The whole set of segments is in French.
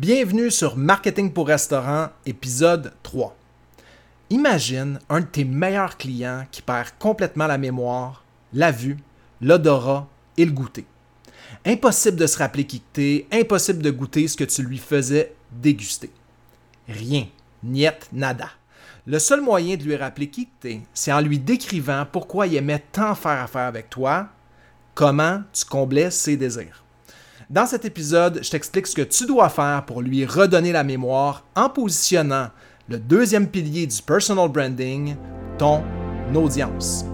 Bienvenue sur Marketing pour restaurant, épisode 3. Imagine un de tes meilleurs clients qui perd complètement la mémoire, la vue, l'odorat et le goûter. Impossible de se rappeler qui t'es, impossible de goûter ce que tu lui faisais déguster. Rien, niet, nada. Le seul moyen de lui rappeler qui t'es, c'est en lui décrivant pourquoi il aimait tant faire affaire avec toi, comment tu comblais ses désirs. Dans cet épisode, je t'explique ce que tu dois faire pour lui redonner la mémoire en positionnant le deuxième pilier du personal branding, ton audience.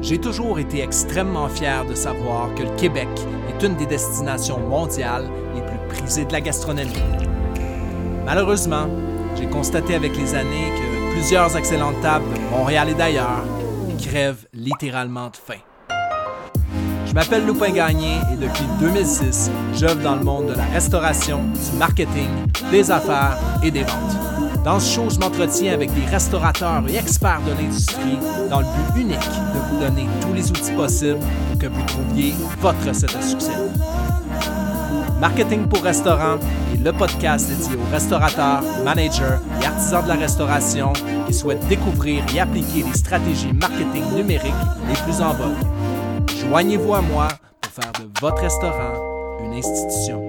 J'ai toujours été extrêmement fier de savoir que le Québec est une des destinations mondiales les plus prisées de la gastronomie. Malheureusement, j'ai constaté avec les années que plusieurs excellentes tables Montréal et d'ailleurs crèvent littéralement de faim. Je m'appelle Loupin Gagné et depuis 2006, j'œuvre dans le monde de la restauration, du marketing, des affaires et des ventes. Dans ce show, je m'entretiens avec des restaurateurs et experts de l'industrie dans le but unique de vous donner tous les outils possibles pour que vous trouviez votre recette à succès. Marketing pour restaurant est le podcast dédié aux restaurateurs, managers et artisans de la restauration qui souhaitent découvrir et appliquer les stratégies marketing numériques les plus en vogue. Joignez-vous à moi pour faire de votre restaurant une institution.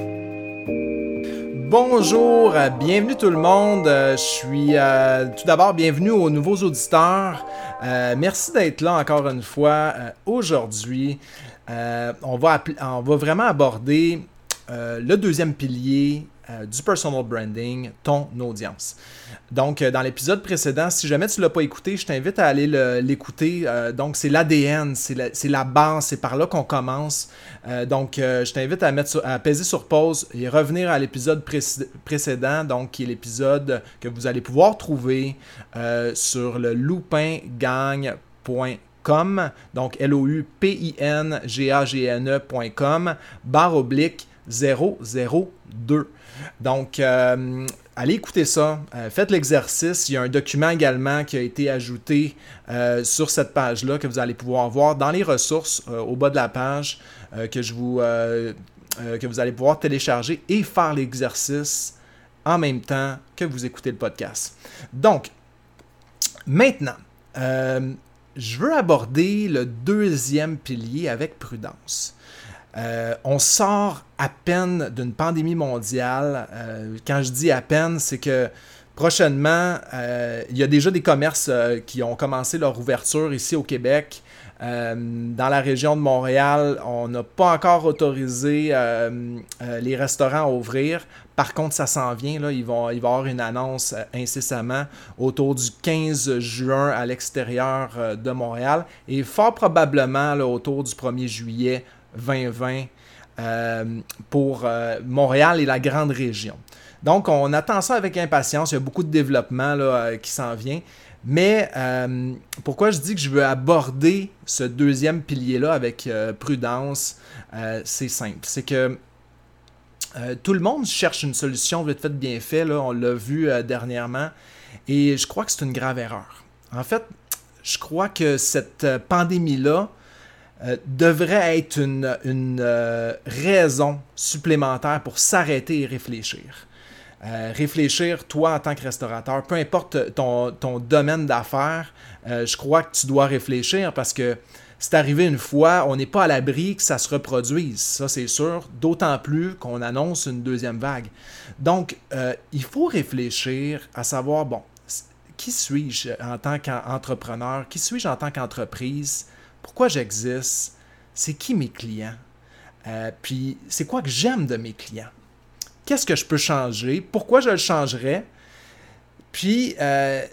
Bonjour, euh, bienvenue tout le monde. Euh, je suis euh, tout d'abord bienvenue aux nouveaux auditeurs. merci d'être là encore une fois. Aujourd'hui, on, va on va vraiment aborder le deuxième pilier euh, du personal branding, ton audience. Donc, euh, dans l'épisode précédent, si jamais tu ne l'as pas écouté, je t'invite à aller l'écouter. Euh, donc, c'est l'ADN, c'est la, base, c'est par là qu'on commence. donc, je t'invite à, mettre à peser sur pause et revenir à l'épisode précédent, donc qui est l'épisode que vous allez pouvoir trouver sur le loupingagne.com, donc L-O-U-P-I-N-G-A-G-N-E.com, barre oblique 002. Donc, euh, allez écouter ça. Euh, faites l'exercice. Il y a un document également qui a été ajouté euh, sur cette page-là que vous allez pouvoir voir dans les ressources au bas de la page que, je vous, que vous allez pouvoir télécharger et faire l'exercice en même temps que vous écoutez le podcast. Donc, maintenant, je veux aborder le deuxième pilier avec prudence. Euh, on sort à peine d'une pandémie mondiale. Euh, quand je dis à peine, c'est que prochainement, euh, il y a déjà des commerces qui ont commencé leur ouverture ici au Québec. dans la région de Montréal, on n'a pas encore autorisé les restaurants à ouvrir. Par contre, ça s'en vient. Là, il, va, y avoir une annonce incessamment autour du 15 juin à l'extérieur de Montréal et fort probablement autour du 1er juillet 2020 euh, pour euh, Montréal et la grande région. Donc, on attend ça avec impatience. Il y a beaucoup de développement là, euh, qui s'en vient. Mais pourquoi je dis que je veux aborder ce deuxième pilier-là avec prudence, c'est simple. C'est que tout le monde cherche une solution vite fait bien fait. Là, on l'a vu dernièrement. Et je crois que c'est une grave erreur. En fait, je crois que cette pandémie-là euh, devrait être une, euh, raison supplémentaire pour s'arrêter et réfléchir. Euh, réfléchir, toi en tant que restaurateur, peu importe ton, domaine d'affaires, je crois que tu dois réfléchir parce que c'est arrivé une fois, on n'est pas à l'abri que ça se reproduise, ça c'est sûr, d'autant plus qu'on annonce une deuxième vague. Donc, il faut réfléchir à savoir, bon, qui suis-je en tant qu'entrepreneur, qui suis-je en tant qu'entreprise, pourquoi j'existe, c'est qui mes clients, euh, puis c'est quoi que j'aime de mes clients. Qu'est-ce que je peux changer, pourquoi je le changerais, puis euh,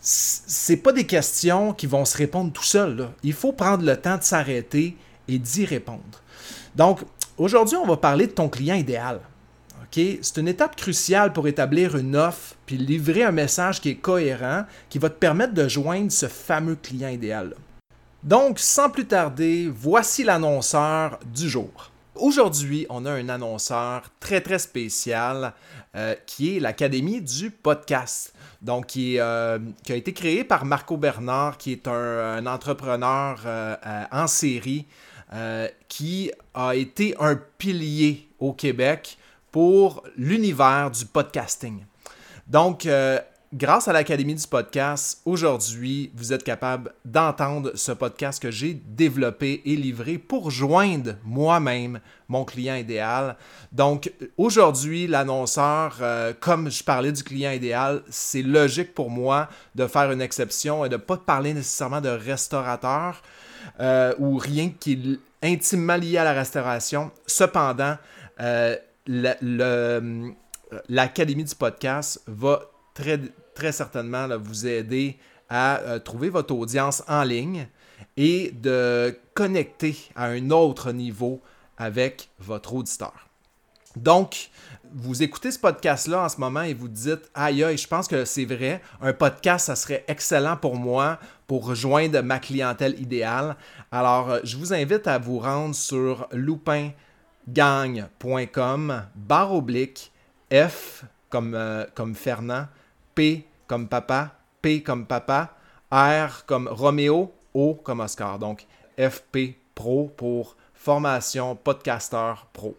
c'est pas des questions qui vont se répondre tout seul. Il faut prendre le temps de s'arrêter et d'y répondre. Donc, aujourd'hui, on va parler de ton client idéal. C'est une étape cruciale pour établir une offre puis livrer un message qui est cohérent, qui va te permettre de joindre ce fameux client idéal. -là. Donc, sans plus tarder, voici l'annonceur du jour. Aujourd'hui, on a un annonceur très très spécial euh, qui est l'Académie du podcast. Donc, qui, euh, a été créé par Marco Bernard, qui est un, entrepreneur euh, en série qui a été un pilier au Québec pour l'univers du podcasting. Donc, grâce à l'Académie du podcast, aujourd'hui, vous êtes capable d'entendre ce podcast que j'ai développé et livré pour joindre moi-même mon client idéal. Donc, aujourd'hui, l'annonceur, euh, comme je parlais du client idéal, c'est logique pour moi de faire une exception et de ne pas parler nécessairement de restaurateur euh, ou rien qui est intimement lié à la restauration. Cependant, l'Académie du podcast va très, certainement vous aider à euh, trouver votre audience en ligne et de connecter à un autre niveau avec votre auditeur. Donc, vous écoutez ce podcast-là en ce moment et vous dites Aïe, aïe, je pense que c'est vrai, un podcast, ça serait excellent pour moi pour rejoindre ma clientèle idéale. Alors, euh, je vous invite à vous rendre sur loupingang.com barre oblique F comme, euh, comme Fernand, P comme papa, P comme papa, R comme Roméo, O comme Oscar. Donc FP Pro pour formation podcaster pro.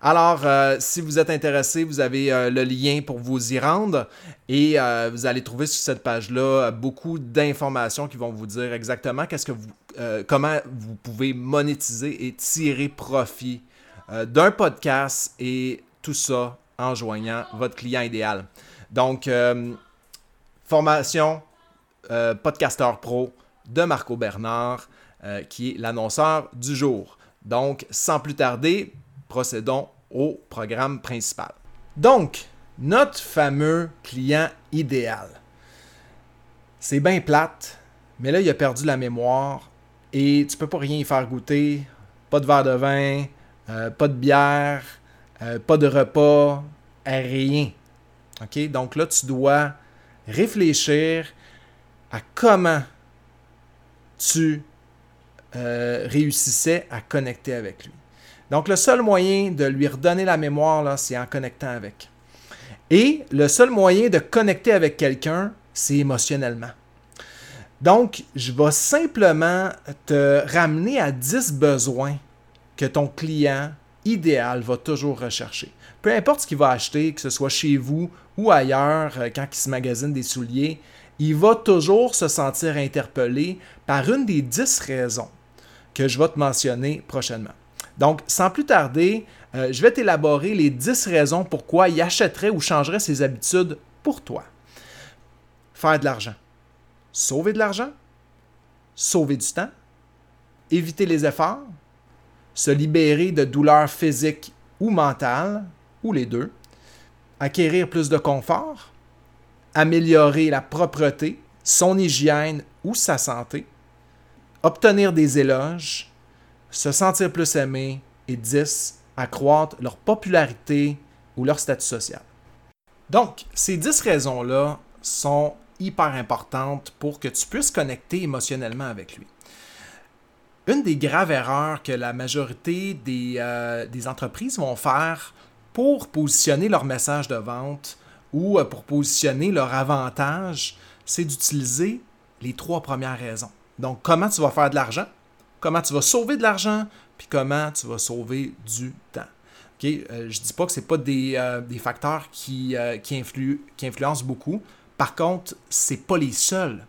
Alors, euh, si vous êtes intéressé, vous avez euh, le lien pour vous y rendre et vous allez trouver sur cette page-là beaucoup d'informations qui vont vous dire exactement qu'est-ce que comment vous pouvez monétiser et tirer profit d'un podcast et tout ça en joignant votre client idéal. Donc, euh, formation euh, podcasteur pro de Marco Bernard, euh, qui est l'annonceur du jour. Donc, sans plus tarder, procédons au programme principal. Donc, notre fameux client idéal. C'est bien plate, mais là, il a perdu la mémoire et tu peux pas rien y faire goûter. Pas de verre de vin, pas de bière, pas de repas, rien. Donc là, tu dois réfléchir à comment tu euh, réussissais à connecter avec lui. Donc le seul moyen de lui redonner la mémoire, c'est en connectant avec. Et le seul moyen de connecter avec quelqu'un, c'est émotionnellement. Donc, je vais simplement te ramener à 10 besoins que ton client idéal va toujours rechercher peu importe ce qu'il va acheter, que ce soit chez vous ou ailleurs, euh, quand il se magasine des souliers, il va toujours se sentir interpellé par une des dix raisons que je vais te mentionner prochainement. Donc, sans plus tarder, euh, je vais t'élaborer les dix raisons pourquoi il achèterait ou changerait ses habitudes pour toi. Faire de l'argent. Sauver de l'argent. Sauver du temps. Éviter les efforts. Se libérer de douleurs physiques ou mentales ou les deux, acquérir plus de confort, améliorer la propreté, son hygiène ou sa santé, obtenir des éloges, se sentir plus aimé et 10. accroître leur popularité ou leur statut social. Donc, ces 10 raisons-là sont hyper importantes pour que tu puisses connecter émotionnellement avec lui. Une des graves erreurs que la majorité des, euh, des entreprises vont faire pour positionner leur message de vente ou euh, pour positionner leur avantage, c'est d'utiliser les trois premières raisons. Donc, comment tu vas faire de l'argent, comment tu vas sauver de l'argent, puis comment tu vas sauver du temps. Euh, je ne dis pas que ce pas des, euh, des facteurs qui, qui, influent, qui influencent beaucoup. Par contre, ce pas les seuls.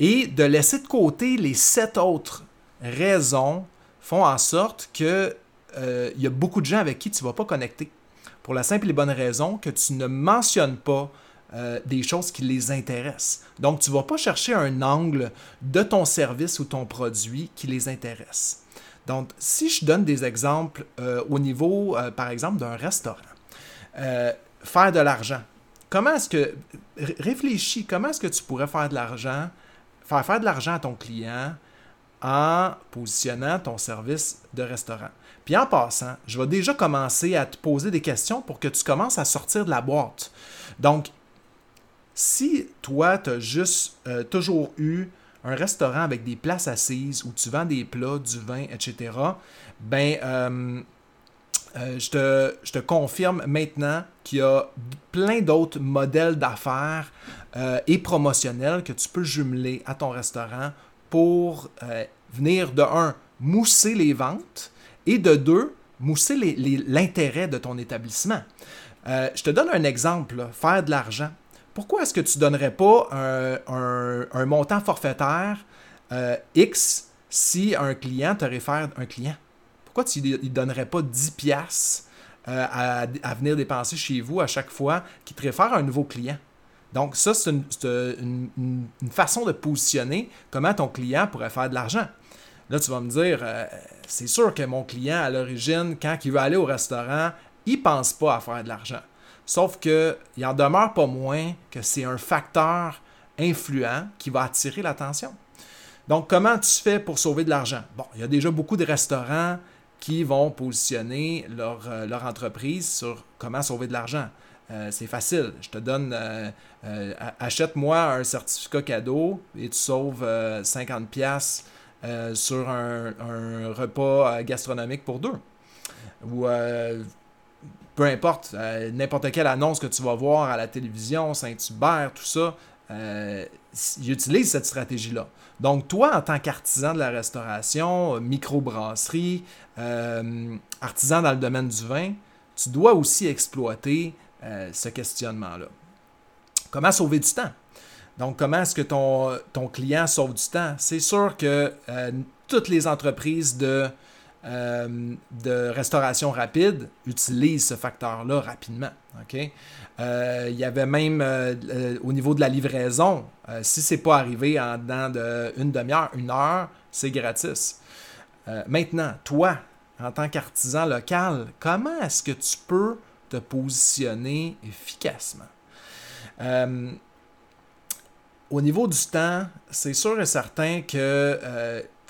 Et de laisser de côté les sept autres raisons font en sorte que il y a beaucoup de gens avec qui tu ne vas pas connecter pour la simple et bonne raison que tu ne mentionnes pas euh, des choses qui les intéressent. Donc, tu ne vas pas chercher un angle de ton service ou ton produit qui les intéresse. Donc, si je donne des exemples euh, au niveau, euh, par exemple, d'un restaurant, faire de l'argent. Comment est-ce que, réfléchis, comment est-ce que tu pourrais faire de l'argent, faire faire de l'argent à ton client en positionnant ton service de restaurant? Puis en passant, je vais déjà commencer à te poser des questions pour que tu commences à sortir de la boîte. Donc, si toi, tu as juste euh, toujours eu un restaurant avec des places assises où tu vends des plats, du vin, etc., ben, euh, euh, je, te, je, te, confirme maintenant qu'il y a plein d'autres modèles d'affaires et promotionnels que tu peux jumeler à ton restaurant pour venir de un, mousser les ventes et de deux, mousser l'intérêt de ton établissement. Euh, je te donne un exemple, faire de l'argent. Pourquoi est-ce que tu ne donnerais pas un, montant forfaitaire euh, X si un client te réfère un client? Pourquoi tu ne donnerais pas 10 piastres euh, à, venir dépenser chez vous à chaque fois qui te réfère un nouveau client? Donc ça, c'est une, façon de positionner comment ton client pourrait faire de l'argent. Là, tu vas me dire, c'est sûr que mon client, à l'origine, quand il veut aller au restaurant, il pense pas à faire de l'argent. Sauf qu'il en demeure pas moins que c'est un facteur influent qui va attirer l'attention. Donc, comment tu fais pour sauver de l'argent? Bon, il y a déjà beaucoup de restaurants qui vont positionner leur, euh, entreprise sur comment sauver de l'argent. Euh, c'est facile. Je te donne, euh, achète-moi un certificat cadeau et tu sauves 50 pièces sur un, repas gastronomique pour deux. Ou peu importe, euh, n'importe quelle annonce que tu vas voir à la télévision, Saint-Hubert, tout ça, euh, ils utilisent cette stratégie-là. Donc, toi, en tant qu'artisan de la restauration, microbrasserie, euh, artisan dans le domaine du vin, tu dois aussi exploiter ce questionnement-là. Comment sauver du temps? Donc, comment est-ce que ton, client sauve du temps? C'est sûr que toutes les entreprises de euh, de restauration rapide utilisent ce facteur-là rapidement. Euh, il y avait même euh, au niveau de la livraison, si ce n'est pas arrivé en dedans d'une demi-heure, une heure, c'est gratis. maintenant, toi, en tant qu'artisan local, comment est-ce que tu peux te positionner efficacement? Au niveau du temps, c'est sûr et certain que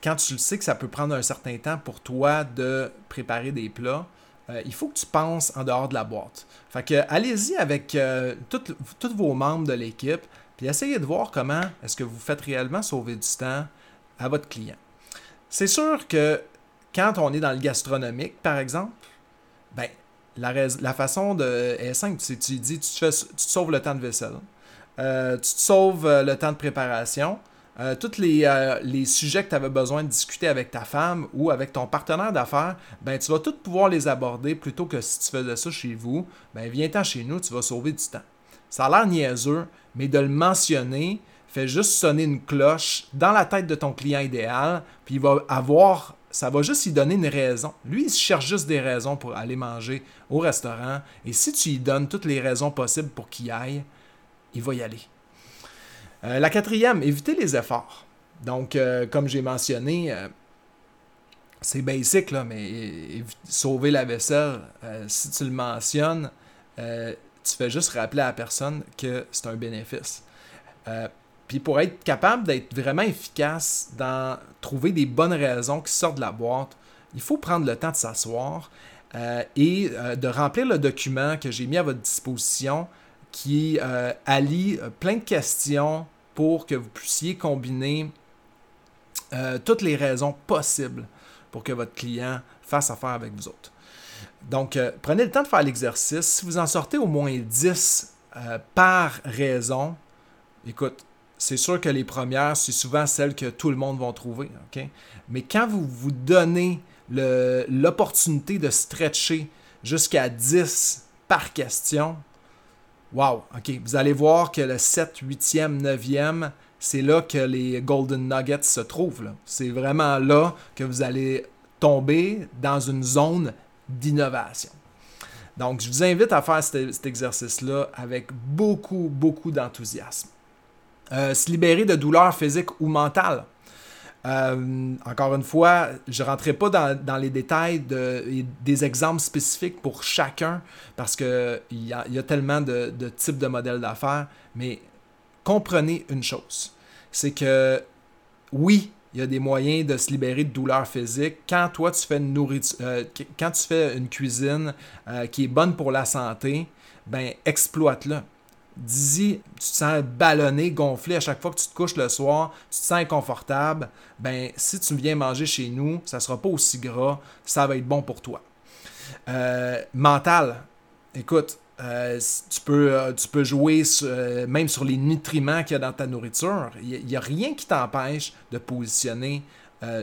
quand tu le sais que ça peut prendre un certain temps pour toi de préparer des plats, euh, il faut que tu penses en dehors de la boîte. Fait que allez-y avec euh, tous vos membres de l'équipe, puis essayez de voir comment est-ce que vous faites réellement sauver du temps à votre client. C'est sûr que quand on est dans le gastronomique, par exemple, ben, la, façon de est simple. Tu, tu dis, tu, te tu sauves le temps de vaisselle, euh, tu te sauves le temps de préparation, euh, tous euh, les, sujets que tu avais besoin de discuter avec ta femme ou avec ton partenaire d'affaires, ben, tu vas tous pouvoir les aborder plutôt que si tu faisais ça chez vous. Ben, viens-t'en chez nous, tu vas sauver du temps. Ça a l'air niaiseux, mais de le mentionner fait juste sonner une cloche dans la tête de ton client idéal, puis il va avoir, ça va juste lui donner une raison. Lui, il cherche juste des raisons pour aller manger au restaurant, et si tu lui donnes toutes les raisons possibles pour qu'il aille, il va y aller. Euh, la quatrième, éviter les efforts. Donc, euh, comme j'ai mentionné, euh, c'est basic, là, mais sauver la vaisselle, si tu le mentionnes, tu fais juste rappeler à la personne que c'est un bénéfice. Puis pour être capable d'être vraiment efficace dans trouver des bonnes raisons qui sortent de la boîte, il faut prendre le temps de s'asseoir et de remplir le document que j'ai mis à votre disposition qui allie plein de questions pour que vous puissiez combiner euh, toutes les raisons possibles pour que votre client fasse affaire avec vous autres. Donc, euh, prenez le temps de faire l'exercice. Si vous en sortez au moins 10 euh, par raison, écoute, c'est sûr que les premières, c'est souvent celles que tout le monde va trouver. Mais quand vous vous donnez l'opportunité de stretcher jusqu'à 10 par question, Wow, OK. Vous allez voir que le 7, 8e, 9e, c'est là que les Golden Nuggets se trouvent. C'est vraiment là que vous allez tomber dans une zone d'innovation. Donc, je vous invite à faire cet, exercice-là avec beaucoup, beaucoup d'enthousiasme. Euh, se libérer de douleurs physiques ou mentales. Euh, encore une fois, je ne rentrerai pas dans, les détails de, des exemples spécifiques pour chacun parce qu'il y a, y a tellement de, types de modèles d'affaires, mais comprenez une chose, c'est que oui, il y a des moyens de se libérer de douleurs physiques. Quand toi, tu fais une, nourriture, euh, quand tu fais une cuisine euh, qui est bonne pour la santé, ben exploite-le. Dizzy, tu te sens ballonné, gonflé à chaque fois que tu te couches le soir, tu te sens inconfortable, ben si tu viens manger chez nous, ça sera pas aussi gras, ça va être bon pour toi. Euh, mental, écoute, euh, tu, peux, euh, tu peux jouer même sur les nutriments qu'il y a dans ta nourriture. Il n'y a, rien qui t'empêche de positionner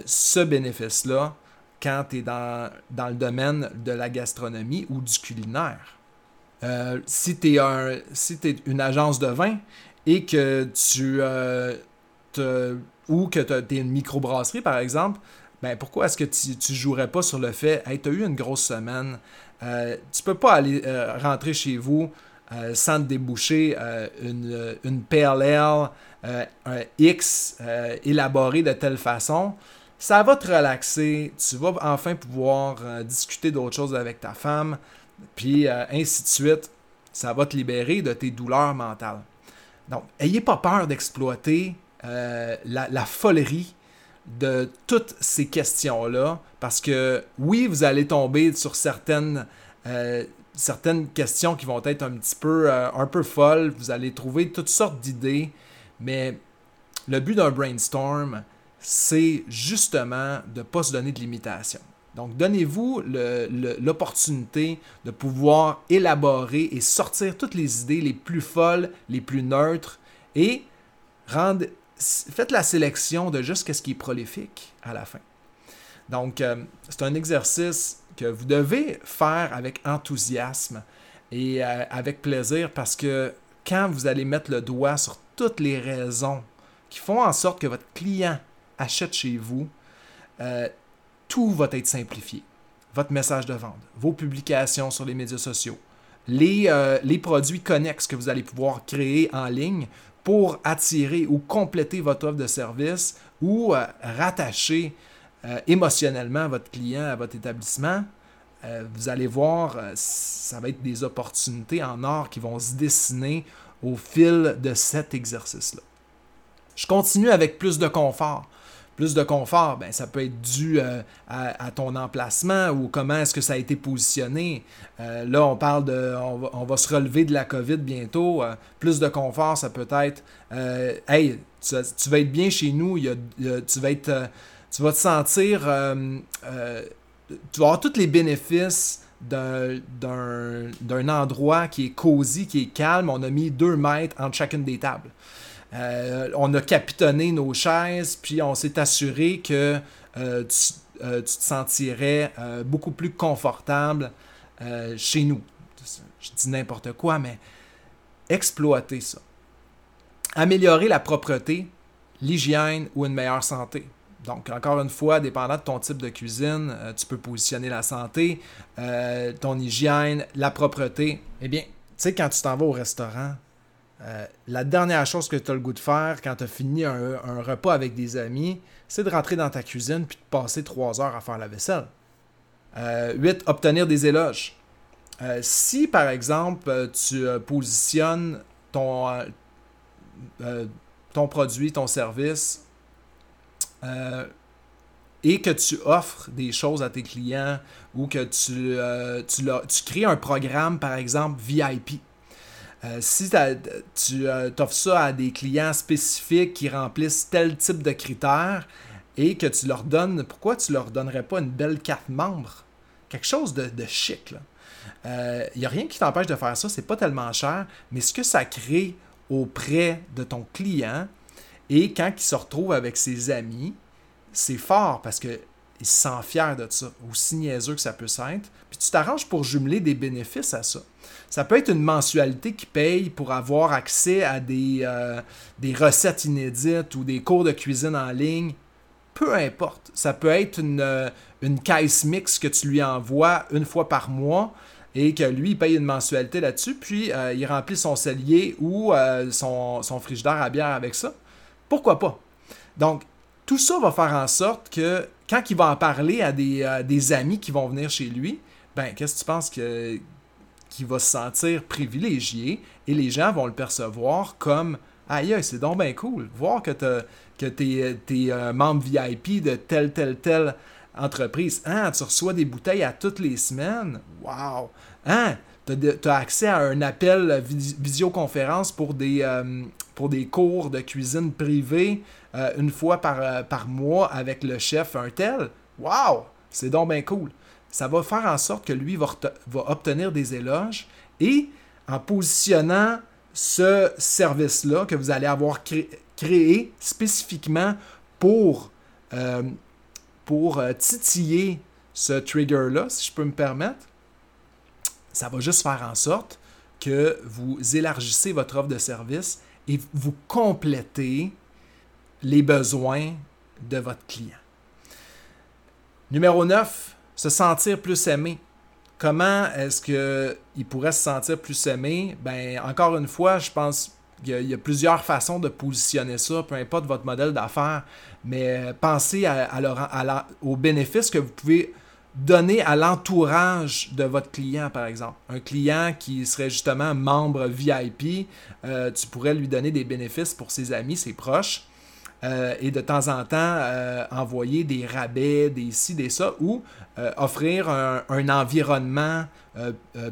ce bénéfice-là quand tu es dans, dans, le domaine de la gastronomie ou du culinaire. Euh, si tu es, si es, une agence de vin et que tu euh, ou que tu es une microbrasserie, par exemple, ben pourquoi est-ce que tu ne jouerais pas sur le fait, hey, tu as eu une grosse semaine, euh, tu peux pas aller euh, rentrer chez vous sans te déboucher une, une PLL un X élaboré de telle façon ça va te relaxer, tu vas enfin pouvoir discuter d'autres choses avec ta femme, puis euh, ainsi de suite. Ça va te libérer de tes douleurs mentales. Donc, ayez pas peur d'exploiter euh, la, folerie de toutes ces questions-là, parce que oui, vous allez tomber sur certaines, euh, certaines questions qui vont être un petit peu, un peu folles, vous allez trouver toutes sortes d'idées, mais le but d'un brainstorm, c'est justement de ne pas se donner de limitations. Donc, donnez-vous l'opportunité de pouvoir élaborer et sortir toutes les idées les plus folles, les plus neutres et faites la sélection de juste ce qui est prolifique à la fin. Donc, euh, c'est un exercice que vous devez faire avec enthousiasme et euh, avec plaisir parce que quand vous allez mettre le doigt sur toutes les raisons qui font en sorte que votre client achète chez vous, euh, tout va être simplifié. Votre message de vente, vos publications sur les médias sociaux, les, euh, les produits connexes que vous allez pouvoir créer en ligne pour attirer ou compléter votre offre de service ou euh, rattacher émotionnellement votre client à votre établissement, vous allez voir, ça va être des opportunités en or qui vont se dessiner au fil de cet exercice-là. Je continue avec plus de confort plus de confort, ben, ça peut être dû euh, à, ton emplacement ou comment est-ce que ça a été positionné. Euh, là, on parle de. On va, se relever de la COVID bientôt. Euh, plus de confort, ça peut être Hey, tu, vas être bien chez nous, tu, vas te sentir. tu vas avoir tous les bénéfices d'un endroit qui est cosy, qui est calme. On a mis deux mètres entre chacune des tables. Euh, on a capitonné nos chaises, puis on s'est assuré que euh, euh, tu, te sentirais beaucoup plus confortable chez nous. Je dis n'importe quoi, mais exploiter ça. Améliorer la propreté, l'hygiène ou une meilleure santé. Donc, encore une fois, dépendant de ton type de cuisine, tu peux positionner la santé, ton hygiène, la propreté. Eh bien, tu sais, quand tu t'en vas au restaurant, euh, la dernière chose que tu as le goût de faire quand tu as fini un, repas avec des amis, c'est de rentrer dans ta cuisine puis de passer trois heures à faire la vaisselle. 8. Euh, obtenir des éloges. Euh, si, par exemple, tu positionnes ton, produit, ton service, et que tu offres des choses à tes clients ou que tu, tu crées un programme, par exemple, VIP euh, si tu euh, offres ça à des clients spécifiques qui remplissent tel type de critères et que tu leur donnes, pourquoi tu leur donnerais pas une belle carte membre? Quelque chose de, chic. Il n'y euh, a rien qui t'empêche de faire ça, c'est pas tellement cher, mais ce que ça crée auprès de ton client et quand il se retrouve avec ses amis, c'est fort parce que il se sent fier de ça, aussi niaiseux que ça peut être. Puis tu t'arranges pour jumeler des bénéfices à ça. Ça peut être une mensualité qui paye pour avoir accès à des, euh, des recettes inédites ou des cours de cuisine en ligne. Peu importe. Ça peut être une, euh, une caisse mix que tu lui envoies une fois par mois et que lui, il paye une mensualité là-dessus, puis euh, il remplit son cellier ou son, frigidaire à bière avec ça. Pourquoi pas? Donc, tout ça va faire en sorte que quand il va en parler à des, amis qui vont venir chez lui, ben, qu'est-ce que tu penses que, qu'il va se sentir privilégié et les gens vont le percevoir comme Aïe, c'est donc bien cool. Voir que, que tu es, un membre VIP de telle, telle, telle entreprise. Hein, tu reçois des bouteilles à toutes les semaines? Wow! Hein, tu as, accès à un appel visioconférence pour des, euh, pour des cours de cuisine privée euh, une fois par, euh, par mois avec le chef un tel? Wow! C'est donc bien cool. Ça va faire en sorte que lui va, obtenir des éloges et en positionnant ce service-là que vous allez avoir créé spécifiquement pour, pour titiller ce trigger-là, si je peux me permettre, ça va juste faire en sorte que vous élargissez votre offre de service et vous complétez les besoins de votre client. Numéro 9, se sentir plus aimé. Comment est-ce qu'il pourrait se sentir plus aimé? Ben, encore une fois, je pense qu'il y, a plusieurs façons de positionner ça, peu importe votre modèle d'affaires, mais pensez à, aux bénéfices que vous pouvez donner à l'entourage de votre client, par exemple. Un client qui serait justement membre VIP, euh, tu pourrais lui donner des bénéfices pour ses amis, ses proches. Euh, et de temps en temps euh, envoyer des rabais, des ci, des ça, ou euh, offrir un, environnement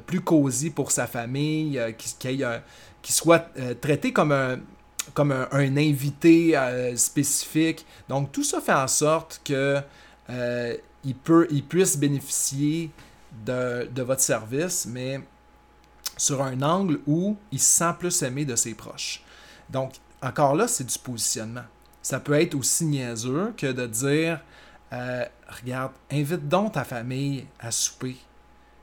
plus cosy pour sa famille, qui, soit traité comme un, comme un, invité spécifique. Donc tout ça fait en sorte que il, peut, il puisse bénéficier de, de votre service, mais sur un angle où il se sent plus aimé de ses proches. Donc, encore là, c'est du positionnement ça peut être aussi niaiseux que de dire euh, Regarde, invite donc ta famille à souper.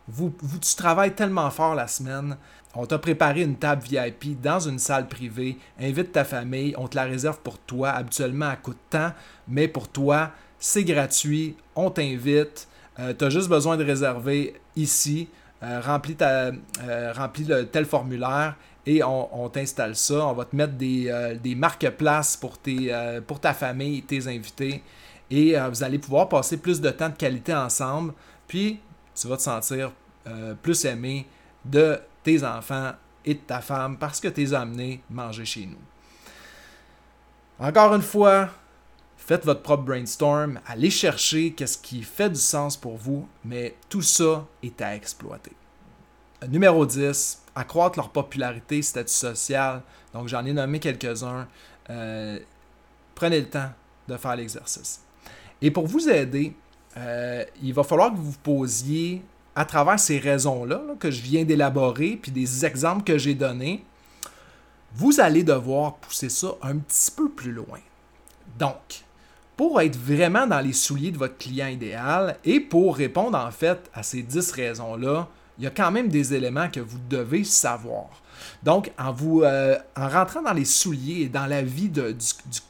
Vous, vous, tu travailles tellement fort la semaine. On t'a préparé une table VIP dans une salle privée. Invite ta famille. On te la réserve pour toi. Habituellement, à coût de temps. Mais pour toi, c'est gratuit. On t'invite. Euh, tu as juste besoin de réserver ici. Euh, remplis, ta, remplis le, tel formulaire et on, t'installe ça. On va te mettre des, euh, marque-places pour, euh, pour ta famille, tes invités. Et euh, vous allez pouvoir passer plus de temps de qualité ensemble. Puis, tu vas te sentir plus aimé de tes enfants et de ta femme parce que tu les as amenés manger chez nous. Encore une fois, faites votre propre brainstorm, allez chercher qu'est-ce qui fait du sens pour vous, mais tout ça est à exploiter. Numéro 10, accroître leur popularité, statut social. Donc, j'en ai nommé quelques-uns. Euh, prenez le temps de faire l'exercice. Et pour vous aider, euh, il va falloir que vous posiez, à travers ces raisons-là que je viens d'élaborer, puis des exemples que j'ai donnés, vous allez devoir pousser ça un petit peu plus loin. Donc, pour être vraiment dans les souliers de votre client idéal et pour répondre en fait à ces 10 raisons-là, il y a quand même des éléments que vous devez savoir. Donc, en, vous, euh, en rentrant dans les souliers et dans la vie du,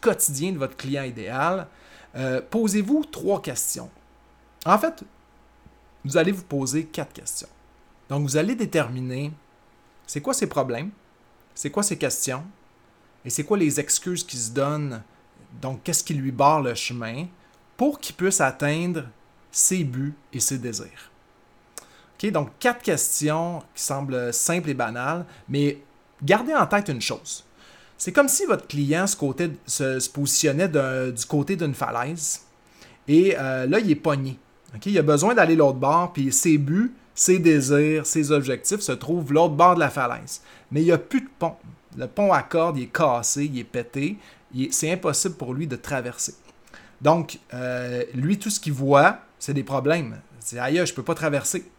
quotidien de votre client idéal, euh, posez-vous trois questions. En fait, vous allez vous poser quatre questions. Donc, vous allez déterminer c'est quoi ses problèmes, c'est quoi ses questions, et c'est quoi les excuses qu'il se donne, donc qu'est-ce qui lui barre le chemin pour qu'il puisse atteindre ses buts et ses désirs? Donc, quatre questions qui semblent simples et banales, mais gardez en tête une chose. C'est comme si votre client se, positionnait du côté d'une falaise et euh, là, il est pogné. Il a besoin d'aller l'autre bord, puis ses buts, ses désirs, ses objectifs se trouvent l'autre bord de la falaise. Mais il n'y a plus de pont. Le pont à corde, il est cassé, il est pété. C'est impossible pour lui de traverser. Donc, euh, lui, tout ce qu'il voit, c'est des problèmes. C'est ailleurs, je ne peux pas traverser.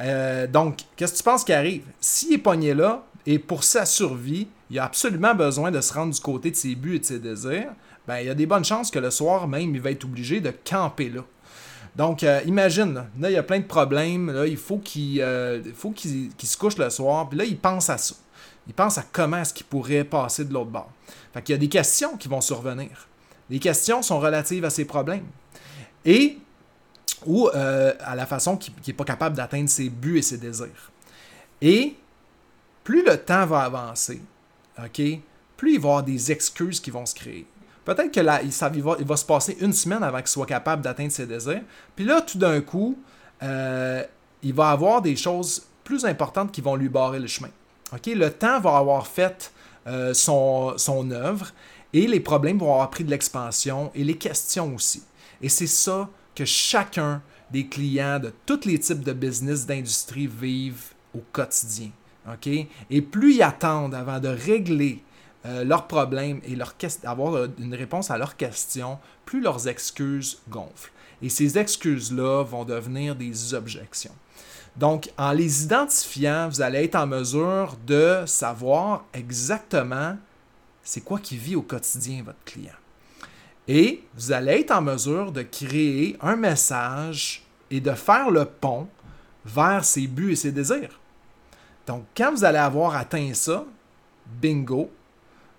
Euh, donc, qu'est-ce que tu penses qui arrive? S'il est pogné là, et pour sa survie, il a absolument besoin de se rendre du côté de ses buts et de ses désirs, ben, il y a des bonnes chances que le soir même, il va être obligé de camper là. Donc, euh, imagine, là, il y a plein de problèmes, là, il faut qu'il se couche le soir, puis là, il pense à ça. Il pense à comment est-ce qu'il pourrait passer de l'autre bord. Fait qu'il y a des questions qui vont survenir. Les questions sont relatives à ses problèmes. Et ou euh, à la façon qu'il n'est pas capable d'atteindre ses buts et ses désirs. Et plus le temps va avancer, OK, plus il va y avoir des excuses qui vont se créer. Peut-être que il, va, se passer une semaine avant qu'il soit capable d'atteindre ses désirs. Puis là, tout d'un coup, euh, il va avoir des choses plus importantes qui vont lui barrer le chemin. OK? Le temps va avoir fait euh, son, son œuvre et les problèmes vont avoir pris de l'expansion et les questions aussi. Et c'est ça que chacun des clients de tous les types de business, d'industrie vivent au quotidien. OK? Et plus ils attendent avant de régler euh, leurs problèmes et leur avoir euh, une réponse à leurs questions, plus leurs excuses gonflent. Et ces excuses-là vont devenir des objections. Donc, en les identifiant, vous allez être en mesure de savoir exactement c'est quoi qui vit au quotidien votre client. Et vous allez être en mesure de créer un message et de faire le pont vers ses buts et ses désirs. Donc, quand vous allez avoir atteint ça, bingo,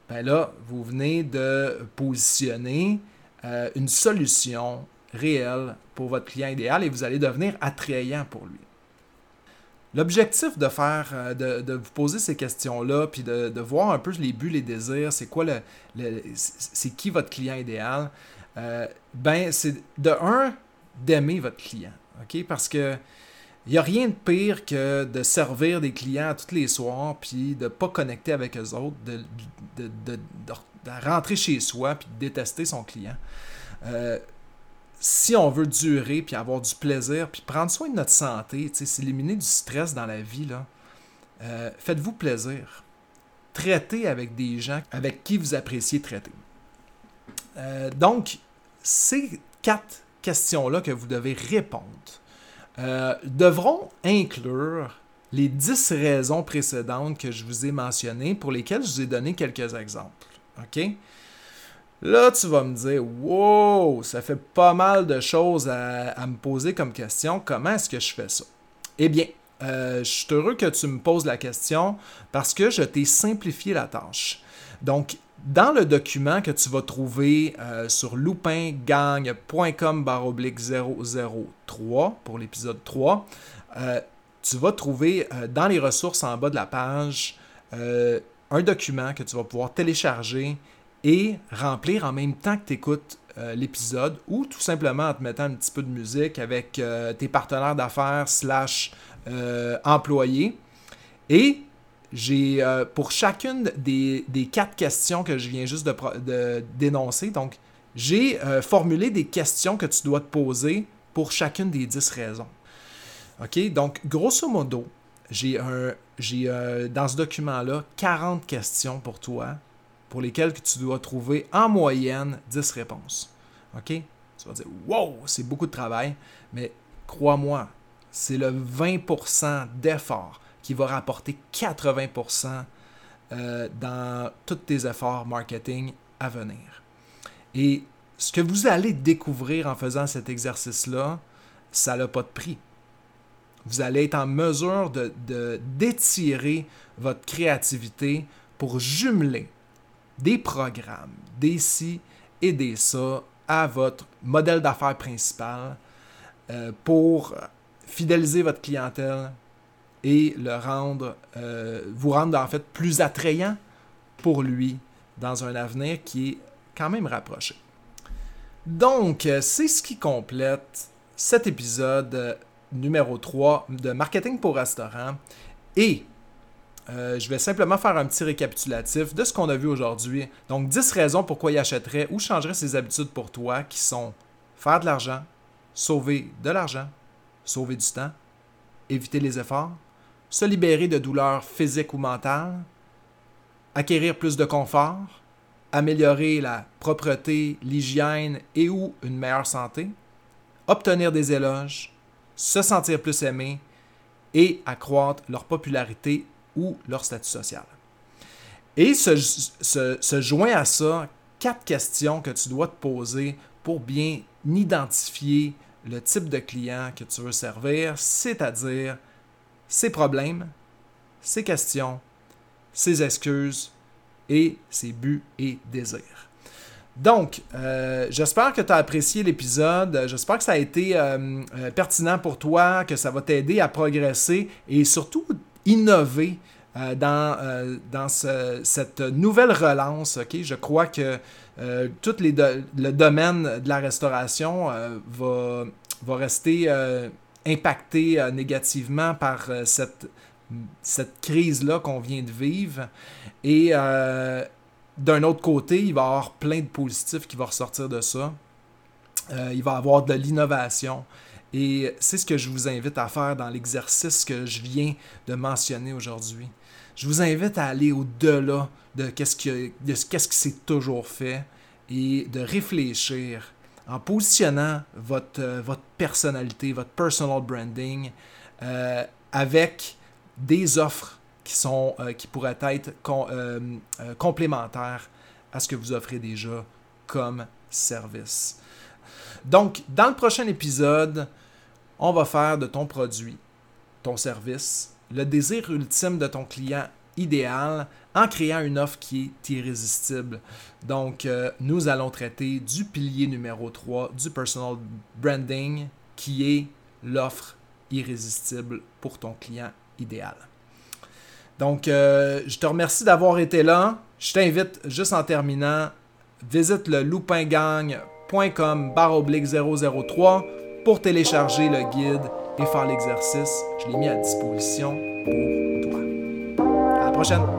ben là, vous venez de positionner euh, une solution réelle pour votre client idéal et vous allez devenir attrayant pour lui. L'objectif de faire, euh, de, vous poser ces questions-là, puis de, voir un peu les buts, les désirs, c'est quoi le, c'est qui votre client idéal, euh, ben c'est de un d'aimer votre client, ok, parce que il n'y a rien de pire que de servir des clients tous les soirs, puis de ne pas connecter avec eux autres, de, de, rentrer chez soi, puis de détester son client. Euh, si on veut durer, puis avoir du plaisir, puis prendre soin de notre santé, s'éliminer du stress dans la vie, euh, faites-vous plaisir. Traitez avec des gens avec qui vous appréciez traiter. Euh, donc, ces quatre questions-là que vous devez répondre euh, devront inclure les dix raisons précédentes que je vous ai mentionnées pour lesquelles je vous ai donné quelques exemples. OK? Là, tu vas me dire, wow, ça fait pas mal de choses à, me poser comme question. Comment est-ce que je fais ça? Eh bien, euh, je suis heureux que tu me poses la question parce que je t'ai simplifié la tâche. Donc, dans le document que tu vas trouver euh, sur loupingang.com 003 pour l'épisode 3, euh, tu vas trouver dans les ressources en bas de la page un document que tu vas pouvoir télécharger et remplir en même temps que tu écoutes euh, l'épisode ou tout simplement en te mettant un petit peu de musique avec euh, tes partenaires d'affaires slash euh, employés. Et j'ai pour chacune des, quatre questions que je viens juste de, dénoncer, donc j'ai formulé des questions que tu dois te poser pour chacune des dix raisons. OK? Donc, grosso modo, j'ai dans ce document-là 40 questions pour toi pour lesquels tu dois trouver en moyenne 10 réponses. OK? Tu vas dire, wow, c'est beaucoup de travail, mais crois-moi, c'est le 20% d'effort qui va rapporter 80% euh, dans tous tes efforts marketing à venir. Et ce que vous allez découvrir en faisant cet exercice-là, ça n'a pas de prix. Vous allez être en mesure de, d'étirer votre créativité pour jumeler des programmes, des ci et des ça à votre modèle d'affaires principal euh, pour fidéliser votre clientèle et le rendre, euh, vous rendre en fait plus attrayant pour lui dans un avenir qui est quand même rapproché. Donc, euh, c'est ce qui complète cet épisode numéro 3 de Marketing pour restaurant. Et euh, je vais simplement faire un petit récapitulatif de ce qu'on a vu aujourd'hui. Donc, 10 raisons pourquoi il achèterait ou changerait ses habitudes pour toi qui sont faire de l'argent, sauver de l'argent, sauver du temps, éviter les efforts, se libérer de douleurs physiques ou mentales, acquérir plus de confort, améliorer la propreté, l'hygiène et ou une meilleure santé, obtenir des éloges, se sentir plus aimé et accroître leur popularité ou leur statut social. Et se, joint à ça quatre questions que tu dois te poser pour bien identifier le type de client que tu veux servir, c'est-à-dire ses problèmes, ses questions, ses excuses et ses buts et désirs. Donc, euh, j'espère que tu as apprécié l'épisode. J'espère que ça a été euh, euh, pertinent pour toi, que ça va t'aider à progresser et surtout innover euh, dans, euh, dans cette nouvelle relance. Je crois que euh, tout les le domaine de la restauration va, va rester impacté négativement par cette, cette crise-là qu'on vient de vivre. Et d'un autre côté, il va y avoir plein de positifs qui vont ressortir de ça. il va y avoir de l'innovation. Et c'est ce que je vous invite à faire dans l'exercice que je viens de mentionner aujourd'hui. Je vous invite à aller au-delà de qu'est-ce qui, qu'est-ce s'est toujours fait et de réfléchir en positionnant votre, euh, votre personnalité, votre personal branding euh, avec des offres qui, sont, euh, qui pourraient être complémentaires à ce que vous offrez déjà comme service. Donc, dans le prochain épisode, on va faire de ton produit, ton service, le désir ultime de ton client idéal en créant une offre qui est irrésistible. Donc, euh, nous allons traiter du pilier numéro 3 du personal branding qui est l'offre irrésistible pour ton client idéal. Donc, euh, je te remercie d'avoir été là. Je t'invite, juste en terminant, visite le loupingang.com oblique 003 pour télécharger le guide et faire l'exercice. Je l'ai mis à disposition pour toi. À la prochaine!